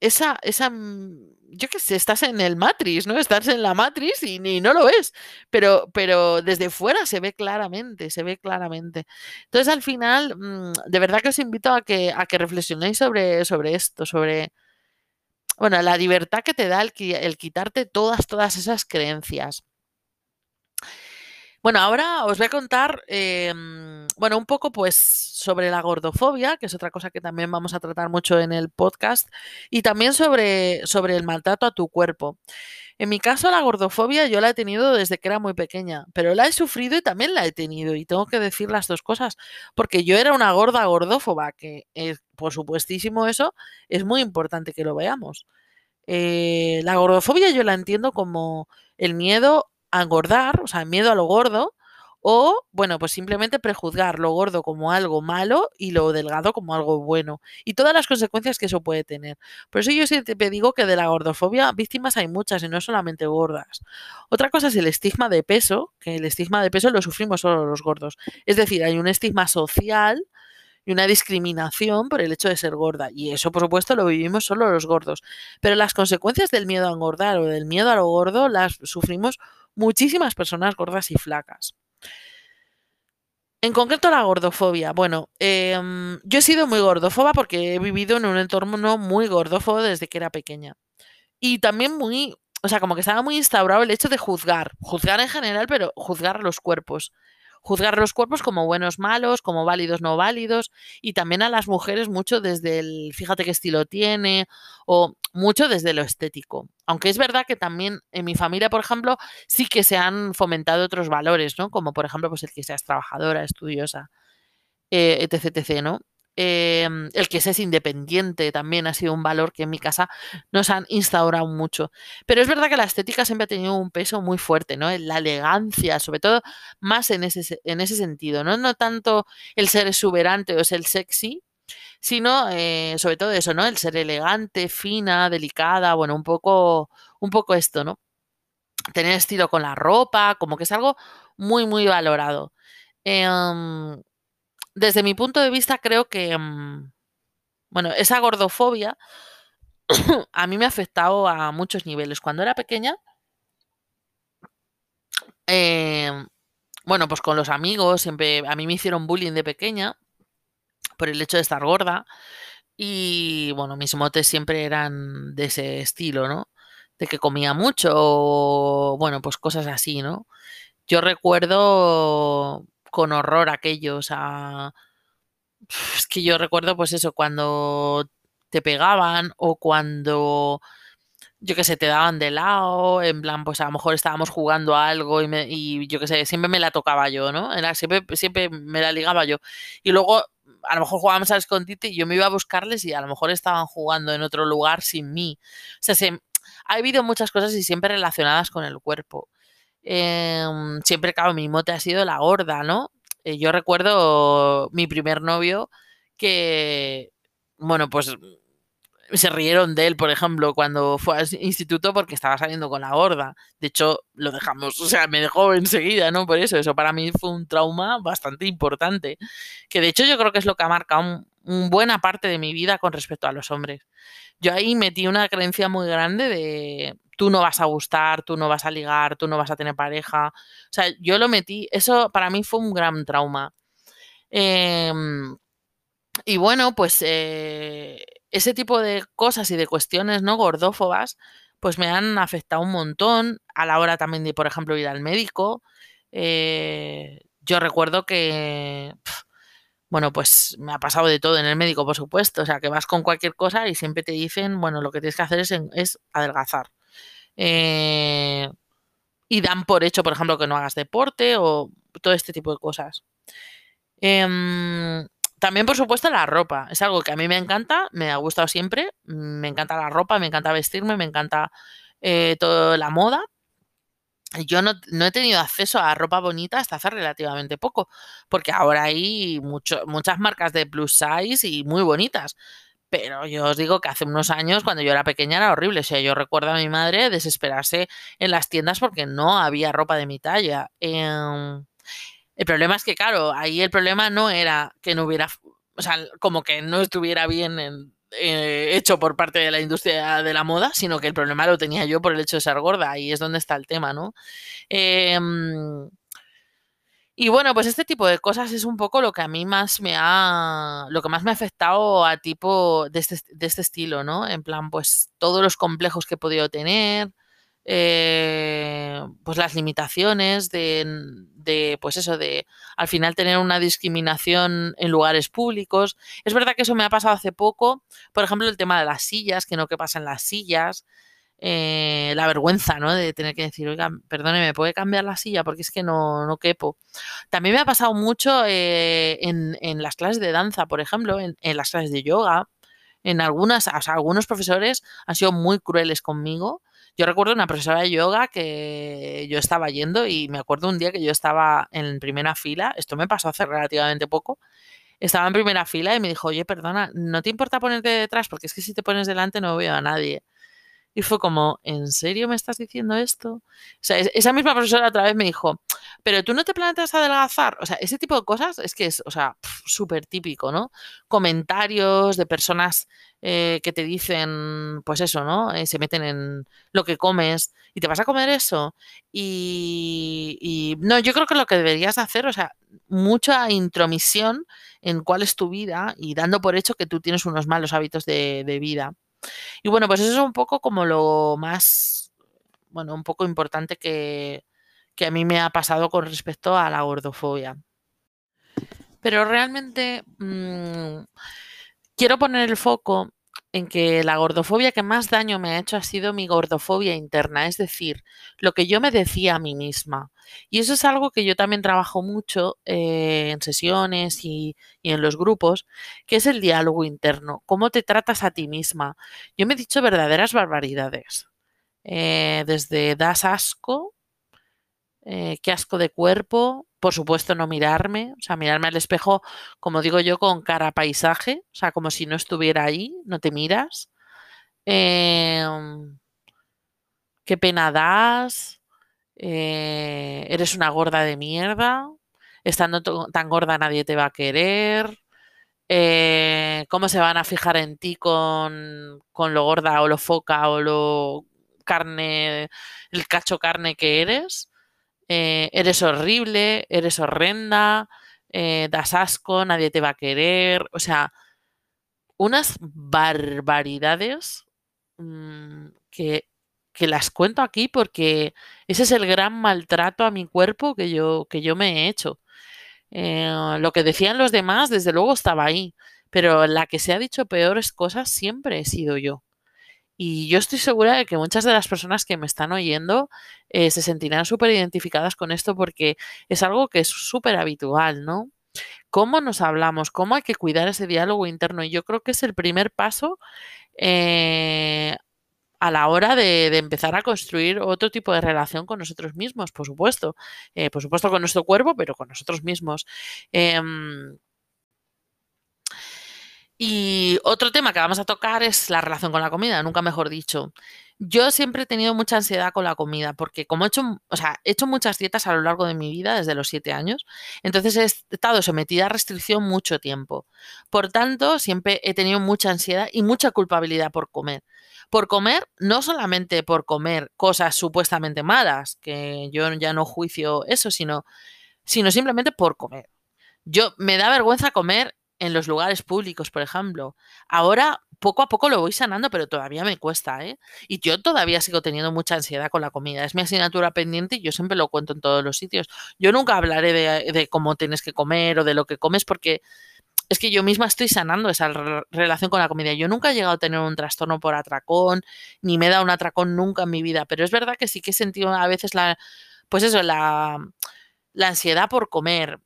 esa, esa, mm, yo qué sé, estás en el Matrix, ¿no? Estás en la Matrix y, no lo ves, pero, pero desde fuera se ve claramente, se ve claramente. Entonces, al final, mm, de verdad que os invito a que, a que reflexionéis sobre, sobre esto, sobre, bueno, la libertad que te da el, el quitarte todas, todas esas creencias. Bueno, ahora os voy a contar, em, bueno, un poco pues sobre la gordofobia, que es otra cosa que también vamos a tratar mucho en el podcast, y también sobre, sobre el maltrato a tu cuerpo. En mi caso, la gordofobia yo la he tenido desde que era muy pequeña, pero la he sufrido y también la he tenido, y tengo que decir las dos cosas, porque yo era una gorda gordófoba, que por supuestísimo eso es muy importante que lo veamos. Eh, la gordofobia yo la entiendo como el miedo engordar, o sea, miedo a lo gordo, o, bueno, pues simplemente prejuzgar lo gordo como algo malo y lo delgado como algo bueno. Y todas las consecuencias que eso puede tener. Por eso yo siempre digo que de la gordofobia víctimas hay muchas y no solamente gordas. Otra cosa es el estigma de peso, que el estigma de peso lo sufrimos solo los gordos. Es decir, hay un estigma social y una discriminación por el hecho de ser gorda. Y eso, por supuesto, lo vivimos solo los gordos. Pero las consecuencias del miedo a engordar o del miedo a lo gordo las sufrimos muchísimas personas gordas y flacas. En concreto la gordofobia. Bueno, em, yo he sido muy gordofoba porque he vivido en un entorno muy gordófobo desde que era pequeña. Y también muy, o sea, como que estaba muy instaurado el hecho de juzgar, juzgar en general, pero juzgar los cuerpos juzgar los cuerpos como buenos, malos, como válidos, no válidos, y también a las mujeres mucho desde el fíjate qué estilo tiene, o mucho desde lo estético. Aunque es verdad que también en mi familia, por ejemplo, sí que se han fomentado otros valores, ¿no? Como por ejemplo, pues el que seas trabajadora, estudiosa, eh, etc, etc, ¿no? Em, el que seas independiente también ha sido un valor que en mi casa nos han instaurado mucho. Pero es verdad que la estética siempre ha tenido un peso muy fuerte, ¿no? La elegancia, sobre todo más en ese, en ese sentido, ¿no? No tanto el ser exuberante o el sexy, sino eh, sobre todo eso, ¿no? El ser elegante, fina, delicada, bueno, un poco, un poco esto, ¿no? tener estilo con la ropa, como que es algo muy, muy valorado. Em, desde mi punto de vista, creo que, em, bueno, esa gordofobia [coughs] a mí me ha afectado a muchos niveles. Cuando era pequeña, em, bueno, pues con los amigos, siempre a mí me hicieron bullying de pequeña por el hecho de estar gorda. Y bueno, mis motes siempre eran de ese estilo, ¿no? De que comía mucho, o, bueno, pues cosas así, ¿no? Yo recuerdo con horror aquello, o sea, [laughs] es que yo recuerdo pues eso, cuando te pegaban o cuando yo que sé, te daban de lado, en plan, pues a lo mejor estábamos jugando a algo y, yo que sé, siempre me la tocaba yo, ¿no? Siempre, siempre me la ligaba yo. Y luego a lo mejor jugábamos al escondite y yo me iba a buscarles y a lo mejor estaban jugando en otro lugar sin mí. O sea, se, ha habido muchas cosas y siempre relacionadas con el cuerpo. Em, siempre, claro, mi mote ha sido la gorda, ¿no? Eh, yo recuerdo mi primer novio que, bueno, pues se rieron de él, por ejemplo, cuando fue al instituto porque estaba saliendo con la gorda. De hecho, lo dejamos, o sea, me dejó enseguida, ¿no? Por eso, eso para mí fue un trauma bastante importante. Que de hecho yo creo que es lo que ha marcado un, buena parte de mi vida con respecto a los hombres. Yo ahí metí una creencia muy grande de tú no vas a gustar, tú no vas a ligar, tú no vas a tener pareja. O sea, yo lo metí, eso para mí fue un gran trauma. Em, y bueno, pues eh, ese tipo de cosas y de cuestiones no gordófobas, pues me han afectado un montón a la hora también de, por ejemplo, ir al médico. Eh, yo recuerdo que, bueno, pues me ha pasado de todo en el médico, por supuesto. O sea, que vas con cualquier cosa y siempre te dicen, bueno, lo que tienes que hacer es, es adelgazar. Eh, y dan por hecho, por ejemplo, que no hagas deporte o todo este tipo de cosas. Em, también, por supuesto, la ropa. Es algo que a mí me encanta, me ha gustado siempre. Me encanta la ropa, me encanta vestirme, me encanta eh, toda la moda. Yo no, he tenido acceso a ropa bonita hasta hace relativamente poco, porque ahora hay muchas marcas de plus size y muy bonitas. Pero yo os digo que hace unos años, cuando yo era pequeña, era horrible. O sea, yo recuerdo a mi madre desesperarse en las tiendas porque no había ropa de mi talla. Em, el problema es que, claro, ahí el problema no era que no hubiera, o sea, como que no estuviera bien eh, hecho por parte de la industria de la moda, sino que el problema lo tenía yo por el hecho de ser gorda. Ahí es donde está el tema, ¿no? Em, y bueno, pues este tipo de cosas es un poco lo que a mí más me ha, lo que más me ha afectado a tipo de este, de este estilo, ¿no? En plan, pues todos los complejos que he podido tener, eh, pues las limitaciones de, pues eso, de al final tener una discriminación en lugares públicos. Es verdad que eso me ha pasado hace poco, por ejemplo, el tema de las sillas, que no que pasan las sillas, eh, la vergüenza, ¿no? De tener que decir, oiga, perdone, ¿me puede cambiar la silla? Porque es que no, no quepo. También me ha pasado mucho eh, en, las clases de danza, por ejemplo, en, en las clases de yoga. En algunas, o sea, algunos profesores han sido muy crueles conmigo yo recuerdo una profesora de yoga que yo estaba yendo y me acuerdo un día que yo estaba en primera fila, esto me pasó hace relativamente poco, estaba en primera fila y me dijo, oye, perdona, ¿no te importa ponerte detrás? Porque es que si te pones delante no veo a nadie. Y fue como, ¿en serio me estás diciendo esto? O sea, esa misma profesora otra vez me dijo, pero tú no te planteas adelgazar. O sea, ese tipo de cosas es que es, o sea, súper típico, ¿no? Comentarios de personas eh, que te dicen, pues eso, ¿no? Eh, se meten en lo que comes y te vas a comer eso. Y, no, yo creo que lo que deberías hacer, o sea, mucha intromisión en cuál es tu vida y dando por hecho que tú tienes unos malos hábitos de vida. Y bueno, pues eso es un poco como lo más, bueno, un poco importante que, que a mí me ha pasado con respecto a la gordofobia. Pero realmente mmm, quiero poner el foco en que la gordofobia que más daño me ha hecho ha sido mi gordofobia interna, es decir, lo que yo me decía a mí misma. Y eso es algo que yo también trabajo mucho eh, en sesiones y, en los grupos, que es el diálogo interno, cómo te tratas a ti misma. Yo me he dicho verdaderas barbaridades, eh, desde das asco, eh, qué asco de cuerpo, por supuesto no mirarme, o sea, mirarme al espejo, como digo yo, con cara paisaje, o sea, como si no estuviera ahí, no te miras. Eh, qué pena das, eh, eres una gorda de mierda, estando tan gorda nadie te va a querer, eh, cómo se van a fijar en ti con, con lo gorda o lo foca o lo carne, el cacho carne que eres. Eh, eres horrible, eres horrenda, das asco, nadie te va a querer. O sea, unas barbaridades mm, que que las cuento aquí porque ese es el gran maltrato a mi cuerpo que yo, que yo me he hecho. Eh, lo que decían los demás, desde luego estaba ahí, pero la que se ha dicho peores cosas siempre he sido yo. Y yo estoy segura de que muchas de las personas que me están oyendo eh, se sentirán súper identificadas con esto porque es algo que es súper habitual, ¿no? ¿Cómo nos hablamos? ¿Cómo hay que cuidar ese diálogo interno? Y yo creo que es el primer paso eh, a la hora de, empezar a construir otro tipo de relación con nosotros mismos, por supuesto. Eh, por supuesto con nuestro cuerpo, pero con nosotros mismos. Y otro tema que vamos a tocar es la relación con la comida, nunca mejor dicho. Yo siempre he tenido mucha ansiedad con la comida, porque como he hecho, o sea, he hecho muchas dietas a lo largo de mi vida, desde los siete años, entonces he estado sometida a restricción mucho tiempo. Por tanto, siempre he tenido mucha ansiedad y mucha culpabilidad por comer por comer, no solamente por comer cosas supuestamente malas, que yo ya no juicio eso, sino, sino simplemente por comer. Yo me da vergüenza comer en los lugares públicos, por ejemplo. Ahora poco a poco lo voy sanando, pero todavía me cuesta, ¿eh? Y yo todavía sigo teniendo mucha ansiedad con la comida. Es mi asignatura pendiente y yo siempre lo cuento en todos los sitios. Yo nunca hablaré de, cómo tienes que comer o de lo que comes porque es que yo misma estoy sanando esa relación con la comida. Yo nunca he llegado a tener un trastorno por atracón, ni me he dado un atracón nunca en mi vida, pero es verdad que sí que he sentido a veces la, pues eso, la ansiedad por comer.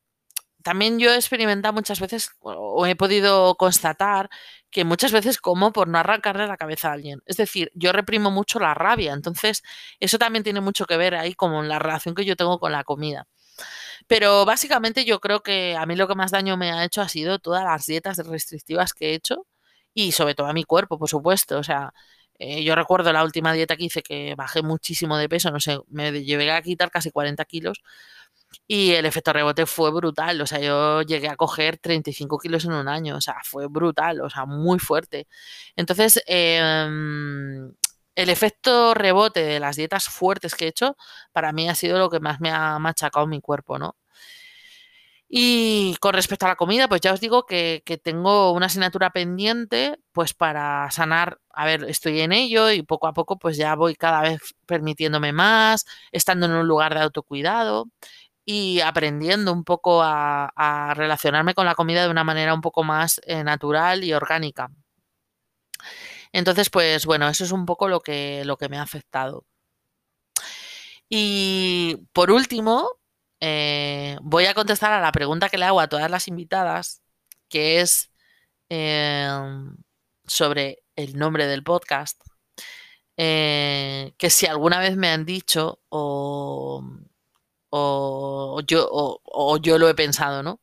También yo he experimentado muchas veces, o he podido constatar, que muchas veces como por no arrancarle la cabeza a alguien. Es decir, yo reprimo mucho la rabia, entonces eso también tiene mucho que ver ahí con la relación que yo tengo con la comida. Pero básicamente yo creo que a mí lo que más daño me ha hecho ha sido todas las dietas restrictivas que he hecho y sobre todo a mi cuerpo, por supuesto. O sea, eh, yo recuerdo la última dieta que hice que bajé muchísimo de peso, no sé, me llevé a quitar casi 40 kilos y el efecto rebote fue brutal. O sea, yo llegué a coger 35 kilos en un año, o sea, fue brutal, o sea, muy fuerte. Entonces, em, el efecto rebote de las dietas fuertes que he hecho, para mí ha sido lo que más me ha machacado mi cuerpo, ¿no? Y con respecto a la comida, pues ya os digo que, tengo una asignatura pendiente, pues para sanar, a ver, estoy en ello y poco a poco pues ya voy cada vez permitiéndome más, estando en un lugar de autocuidado y aprendiendo un poco a, relacionarme con la comida de una manera un poco más eh, natural y orgánica. Entonces, pues bueno, eso es un poco lo que, lo que me ha afectado. Y por último, eh, voy a contestar a la pregunta que le hago a todas las invitadas, que es em, sobre el nombre del podcast. Eh, que si alguna vez me han dicho o, yo, o, yo lo he pensado, ¿no?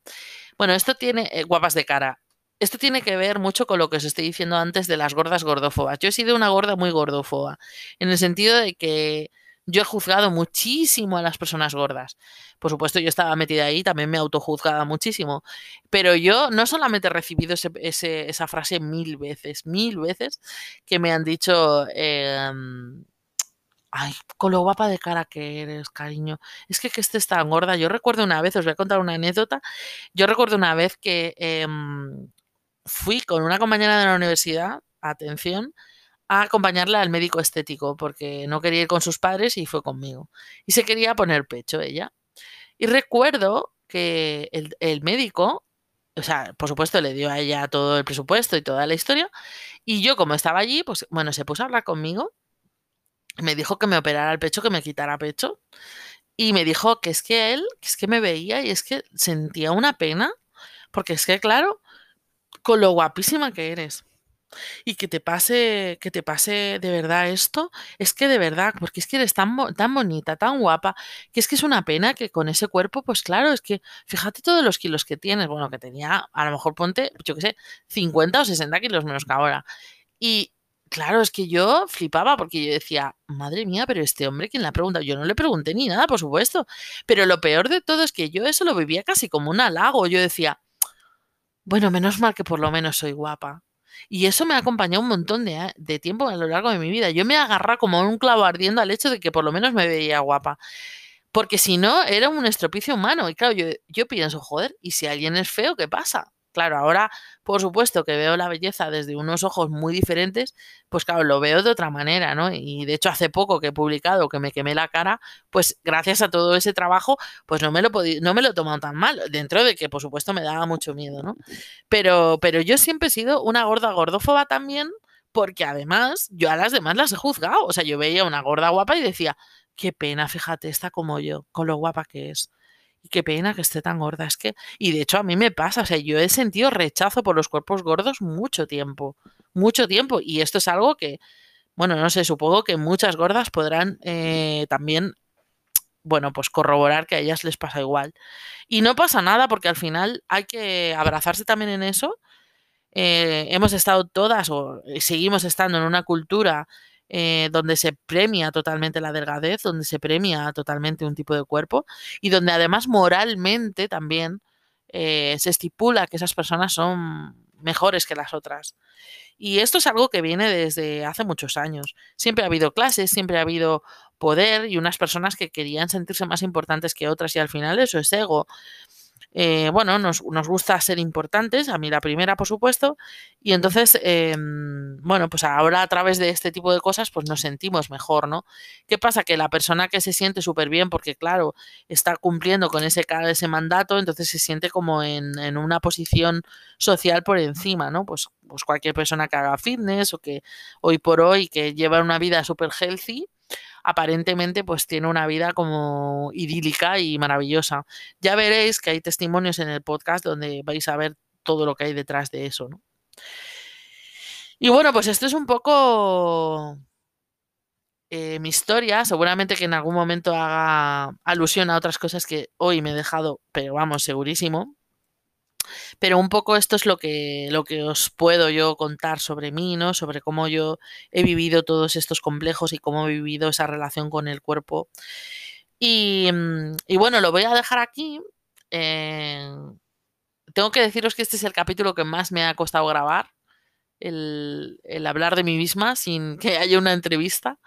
Bueno, esto tiene eh, guapas de cara. Esto tiene que ver mucho con lo que os estoy diciendo antes de las gordas gordófobas. Yo he sido una gorda muy gordófoba, en el sentido de que yo he juzgado muchísimo a las personas gordas. Por supuesto, yo estaba metida ahí, también me autojuzgaba muchísimo. Pero yo no solamente he recibido esa frase mil veces, mil veces, que me han dicho, em, ay, con lo guapa de cara que eres, cariño. Es que que estés tan gorda. Yo recuerdo una vez, os voy a contar una anécdota. Yo recuerdo una vez que em, fui con una compañera de la universidad, atención, a acompañarla al médico estético porque no quería ir con sus padres y fue conmigo. Y se quería poner pecho ella. Y recuerdo que el, médico, o sea, por supuesto le dio a ella todo el presupuesto y toda la historia. Y yo como estaba allí, pues bueno, se puso a hablar conmigo. Me dijo que me operara el pecho, que me quitara pecho. Y me dijo que es que él, que es que me veía y es que sentía una pena. Porque es que, claro, con lo guapísima que eres. Y que te pase, que te pase de verdad esto, es que de verdad, porque es que eres tan, tan bonita, tan guapa, que es que es una pena que con ese cuerpo, pues claro, es que fíjate todos los kilos que tienes, bueno, que tenía, a lo mejor ponte, yo qué sé, 50 o 60 kilos menos que ahora. Y claro, es que yo flipaba porque yo decía, madre mía, pero este hombre, ¿quién le ha preguntado? Yo no le pregunté ni nada, por supuesto. Pero lo peor de todo es que yo eso lo vivía casi como un halago. Yo decía, bueno, menos mal que por lo menos soy guapa. Y eso me ha acompañado un montón de, tiempo a lo largo de mi vida. Yo me agarraba como un clavo ardiendo al hecho de que por lo menos me veía guapa. Porque si no, era un estropicio humano. Y claro, yo, yo pienso, joder, ¿y si alguien es feo, qué pasa? Claro, ahora, por supuesto, que veo la belleza desde unos ojos muy diferentes, pues claro, lo veo de otra manera, ¿no? Y de hecho, hace poco que he publicado que me quemé la cara, pues gracias a todo ese trabajo, pues no me lo no me lo he tomado tan mal, dentro de que, por supuesto, me daba mucho miedo, ¿no? Pero, pero yo siempre he sido una gorda gordófoba también, porque además yo a las demás las he juzgado. O sea, yo veía una gorda guapa y decía, qué pena, fíjate, está como yo, con lo guapa que es. Y qué pena que esté tan gorda. Es que, y de hecho a mí me pasa, o sea, yo he sentido rechazo por los cuerpos gordos mucho tiempo, mucho tiempo. Y esto es algo que, bueno, no sé, supongo que muchas gordas podrán eh, también, bueno, pues corroborar que a ellas les pasa igual. Y no pasa nada porque al final hay que abrazarse también en eso. Eh, hemos estado todas o seguimos estando en una cultura eh, donde se premia totalmente la delgadez, donde se premia totalmente un tipo de cuerpo y donde además moralmente también eh, se estipula que esas personas son mejores que las otras. Y esto es algo que viene desde hace muchos años. Siempre ha habido clases, siempre ha habido poder y unas personas que querían sentirse más importantes que otras y al final eso es ego. Eh, bueno, nos, nos, gusta ser importantes, a mí la primera, por supuesto, y entonces, eh, bueno, pues ahora a través de este tipo de cosas, pues nos sentimos mejor, ¿no? ¿Qué pasa? Que la persona que se siente súper bien, porque claro, está cumpliendo con ese, ese mandato, entonces se siente como en, en una posición social por encima, ¿no? Pues, pues cualquier persona que haga fitness o que hoy por hoy que lleva una vida súper healthy, aparentemente pues tiene una vida como idílica y maravillosa. Ya veréis que hay testimonios en el podcast donde vais a ver todo lo que hay detrás de eso, ¿no? Y bueno, pues esto es un poco eh, mi historia. Seguramente que en algún momento haga alusión a otras cosas que hoy me he dejado, pero vamos, segurísimo. Pero un poco esto es lo que, lo que os puedo yo contar sobre mí, ¿no? Sobre cómo yo he vivido todos estos complejos y cómo he vivido esa relación con el cuerpo. Y, mm, bueno, lo voy a dejar aquí. Eh, tengo que deciros que este es el capítulo que más me ha costado grabar. El, hablar de mí misma sin que haya una entrevista.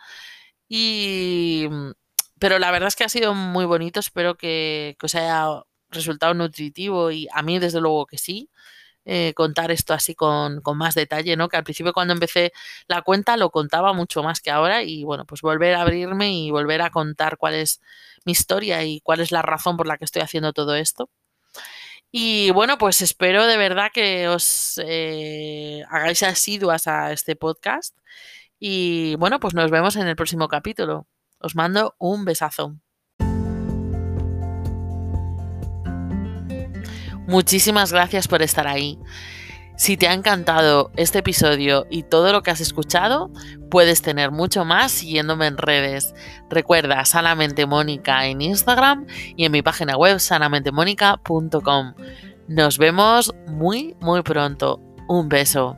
Y, mm, pero la verdad es que ha sido muy bonito. Espero que, que os haya resultado nutritivo y a mí desde luego que sí. Eh, contar esto así con, con, más detalle, ¿no? Que al principio cuando empecé la cuenta lo contaba mucho más que ahora y bueno, pues volver a abrirme y volver a contar cuál es mi historia y cuál es la razón por la que estoy haciendo todo esto. Y bueno, pues espero de verdad que os eh, hagáis asiduas a este podcast y bueno, pues nos vemos en el próximo capítulo. Os mando un besazo. Muchísimas gracias por estar ahí. Si te ha encantado este episodio y todo lo que has escuchado, puedes tener mucho más siguiéndome en redes. Recuerda Sanamente Mónica en Instagram y en mi página web sanamentemónica.com. Nos vemos muy, muy pronto. Un beso.